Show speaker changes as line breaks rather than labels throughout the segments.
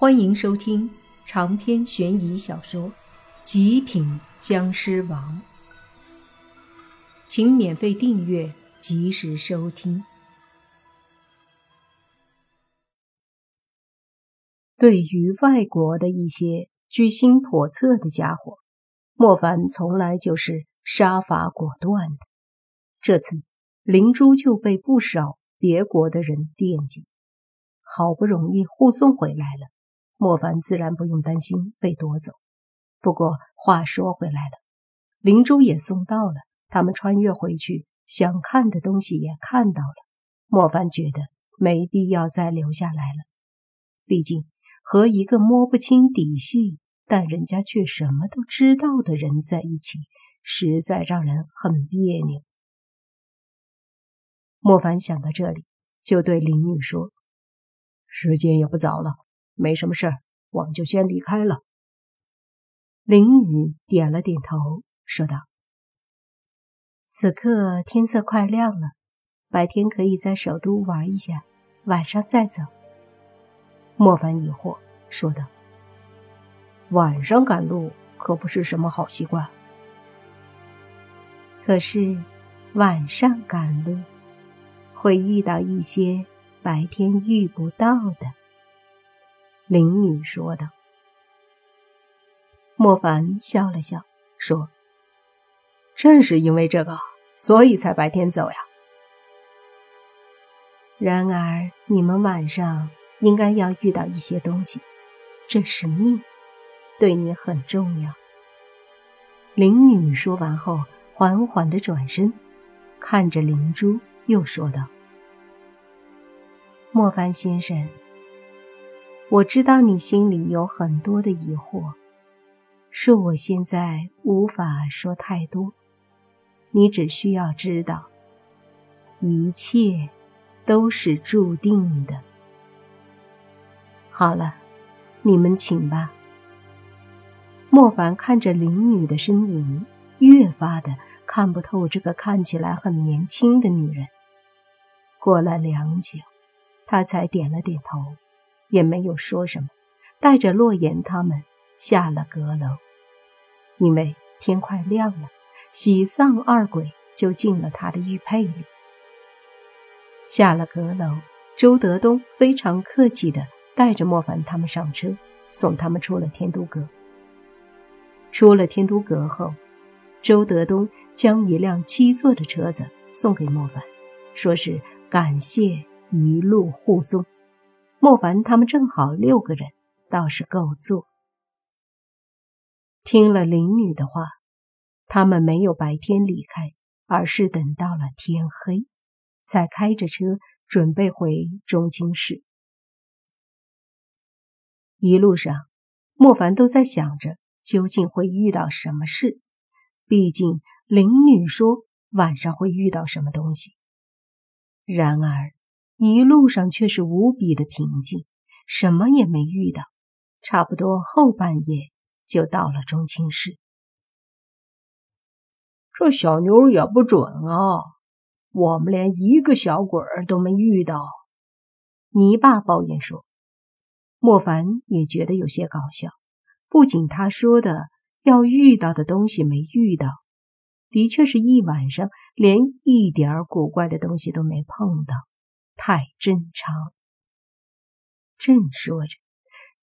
欢迎收听长篇悬疑小说《极品僵尸王》，请免费订阅，及时收听。对于外国的一些居心叵测的家伙，莫凡从来就是杀伐果断的。这次灵珠就被不少别国的人惦记，好不容易护送回来了。莫凡自然不用担心被夺走。不过话说回来了，灵珠也送到了，他们穿越回去，想看的东西也看到了。莫凡觉得没必要再留下来了，毕竟和一个摸不清底细，但人家却什么都知道的人在一起，实在让人很别扭。莫凡想到这里，就对林女说：“
时间也不早了。”没什么事儿，我们就先离开了。
林雨点了点头，说道：“此刻天色快亮了，白天可以在首都玩一下，晚上再走。”
莫凡疑惑说道：“晚上赶路可不是什么好习惯。
可是晚上赶路会遇到一些白天遇不到的。”灵女说道。莫凡笑了笑，说：“
正是因为这个，所以才白天走呀。
然而你们晚上应该要遇到一些东西，这是命，对你很重要。”灵女说完后，缓缓的转身，看着灵珠，又说道：“莫凡先生。”我知道你心里有很多的疑惑，恕我现在无法说太多。你只需要知道，一切都是注定的。好了，你们请吧。莫凡看着林女的身影，越发的看不透这个看起来很年轻的女人。过了良久，他才点了点头。也没有说什么，带着洛言他们下了阁楼。因为天快亮了，喜丧二鬼就进了他的玉佩里。下了阁楼，周德东非常客气的带着莫凡他们上车，送他们出了天都阁。出了天都阁后，周德东将一辆七座的车子送给莫凡，说是感谢一路护送。莫凡他们正好六个人，倒是够坐。听了林女的话，他们没有白天离开，而是等到了天黑，才开着车准备回中京市。一路上，莫凡都在想着究竟会遇到什么事，毕竟林女说晚上会遇到什么东西。然而。一路上却是无比的平静，什么也没遇到。差不多后半夜就到了中青市。
这小妞也不准啊，我们连一个小鬼儿都没遇到。
泥巴抱怨说。莫凡也觉得有些搞笑。不仅他说的要遇到的东西没遇到，的确是一晚上连一点古怪的东西都没碰到。太正常。正说着，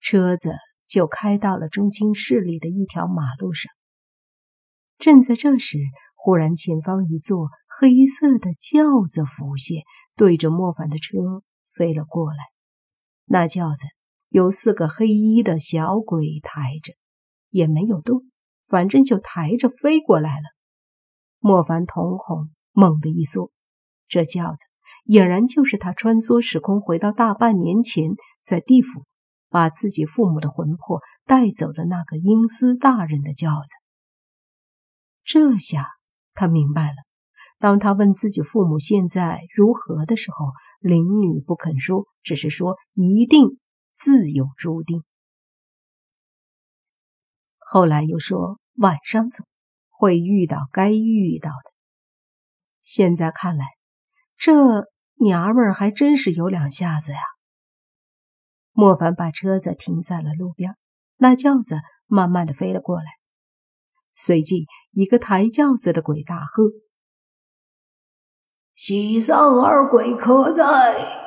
车子就开到了中青市里的一条马路上。正在这时，忽然前方一座黑色的轿子浮现，对着莫凡的车飞了过来。那轿子有四个黑衣的小鬼抬着，也没有动，反正就抬着飞过来了。莫凡瞳孔猛地一缩，这轿子。俨然就是他穿梭时空回到大半年前，在地府把自己父母的魂魄带走的那个阴司大人的轿子。这下他明白了。当他问自己父母现在如何的时候，灵女不肯说，只是说一定自有注定。后来又说晚上走会遇到该遇到的。现在看来。这娘们儿还真是有两下子呀！莫凡把车子停在了路边，那轿子慢慢的飞了过来，随即一个抬轿子的鬼大喝：“
喜丧二鬼可在？”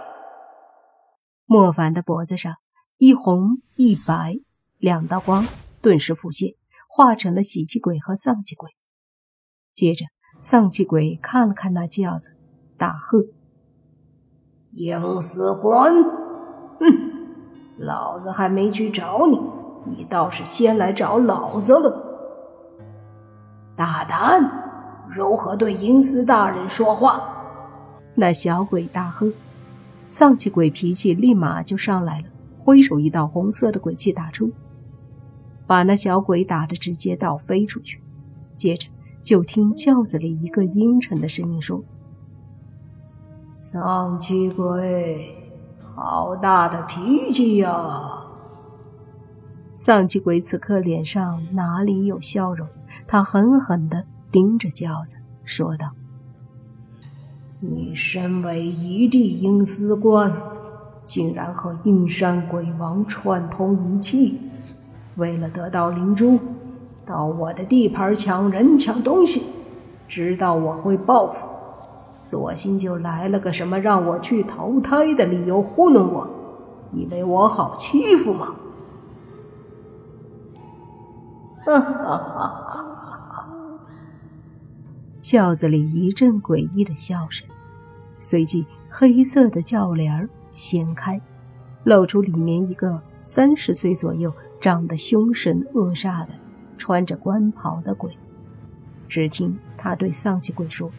莫凡的脖子上一红一白两道光顿时浮现，化成了喜气鬼和丧气鬼。接着，丧气鬼看了看那轿子，大喝：“
阴司官，哼！老子还没去找你，你倒是先来找老子了！大胆，如何对阴司大人说话？”
那小鬼大喝。丧气鬼脾气立马就上来了，挥手一道红色的鬼气打出，把那小鬼打得直接倒飞出去。接着就听轿子里一个阴沉的声音说：“
丧气鬼，好大的脾气呀！”
丧气鬼此刻脸上哪里有笑容？他狠狠地盯着轿子，说道。
你身为一地阴司官，竟然和阴山鬼王串通一气，为了得到灵珠，到我的地盘抢人抢东西，知道我会报复，索性就来了个什么让我去投胎的理由糊弄我，以为我好欺负吗？哈哈哈！
轿子里一阵诡异的笑声。随即，黑色的轿帘掀开，露出里面一个三十岁左右、长得凶神恶煞的、穿着官袍的鬼。只听他对丧气鬼说：“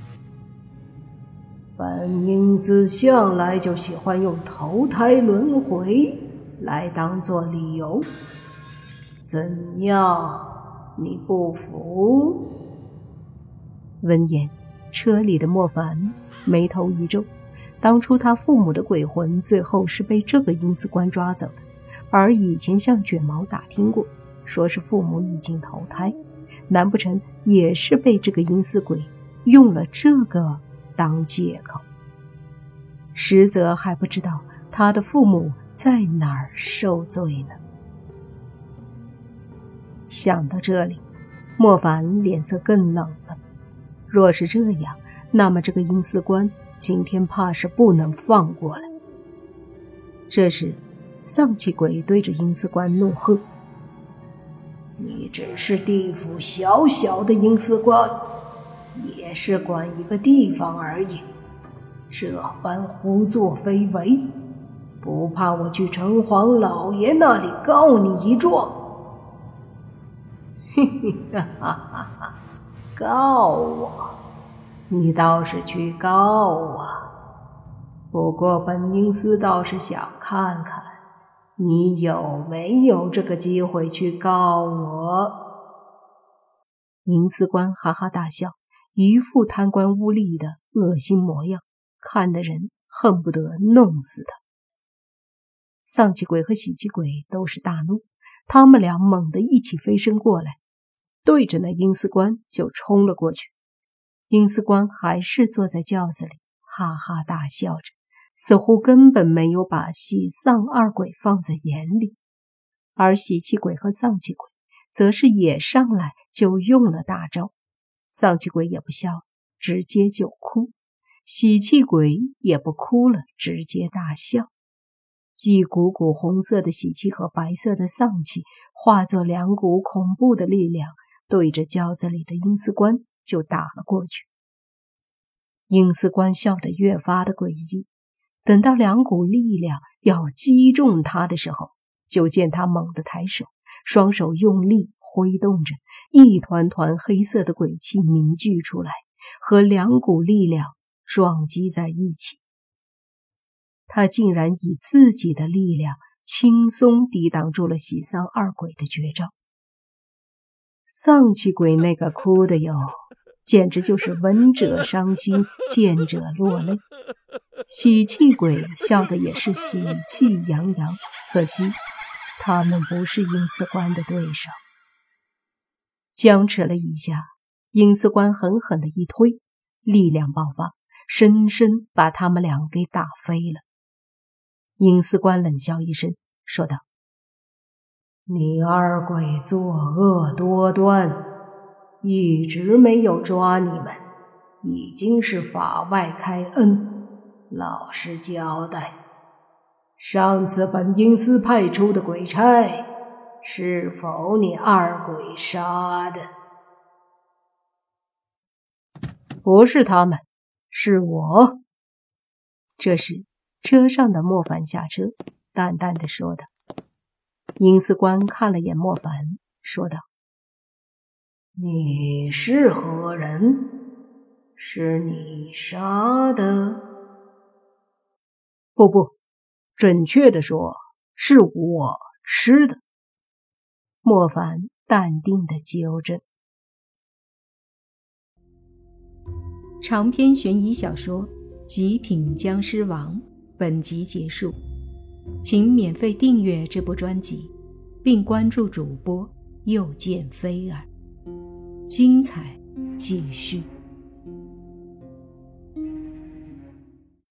本阴司向来就喜欢用投胎轮回来当做理由，怎样？你不服？”
闻言。车里的莫凡眉头一皱，当初他父母的鬼魂最后是被这个阴司官抓走的，而以前向卷毛打听过，说是父母已经投胎，难不成也是被这个阴司鬼用了这个当借口？实则还不知道他的父母在哪儿受罪呢。想到这里，莫凡脸色更冷了。若是这样，那么这个阴司官今天怕是不能放过了。这时，丧气鬼对着阴司官怒喝：“
你只是地府小小的阴司官，也是管一个地方而已，这般胡作非为，不怕我去城隍老爷那里告你一状？”嘿嘿哈哈哈！告我，你倒是去告我。不过本宁司倒是想看看，你有没有这个机会去告我。
宁司官哈哈大笑，一副贪官污吏的恶心模样，看的人恨不得弄死他。丧气鬼和喜气鬼都是大怒，他们俩猛地一起飞身过来。对着那阴司官就冲了过去，阴司官还是坐在轿子里，哈哈大笑着，似乎根本没有把喜丧二鬼放在眼里。而喜气鬼和丧气鬼则是也上来就用了大招，丧气鬼也不笑，直接就哭；喜气鬼也不哭了，直接大笑。一股股红色的喜气和白色的丧气化作两股恐怖的力量。对着轿子里的阴司官就打了过去。阴司官笑得越发的诡异。等到两股力量要击中他的时候，就见他猛地抬手，双手用力挥动着，一团团黑色的鬼气凝聚出来，和两股力量撞击在一起。他竟然以自己的力量轻松抵挡住了喜丧二鬼的绝招。丧气鬼那个哭的哟，简直就是闻者伤心，见者落泪。喜气鬼笑的也是喜气洋洋，可惜他们不是阴司官的对手。僵持了一下，阴司官狠狠的一推，力量爆发，深深把他们俩给打飞了。阴司官冷笑一声，说道：“
你二鬼作恶多端，一直没有抓你们，已经是法外开恩。老实交代，上次本阴司派出的鬼差，是否你二鬼杀的？”
不是他们，是我。这时，车上的莫凡下车，淡淡的说道：“阴司官看了眼莫凡，说道：‘
你是何人？是你杀的？’
不不，准确的说，是我吃的。”莫凡淡定的揪着。长篇悬疑小说《极品僵尸王》本集结束，请免费订阅这部专辑，并关注主播又见菲儿，精彩继续。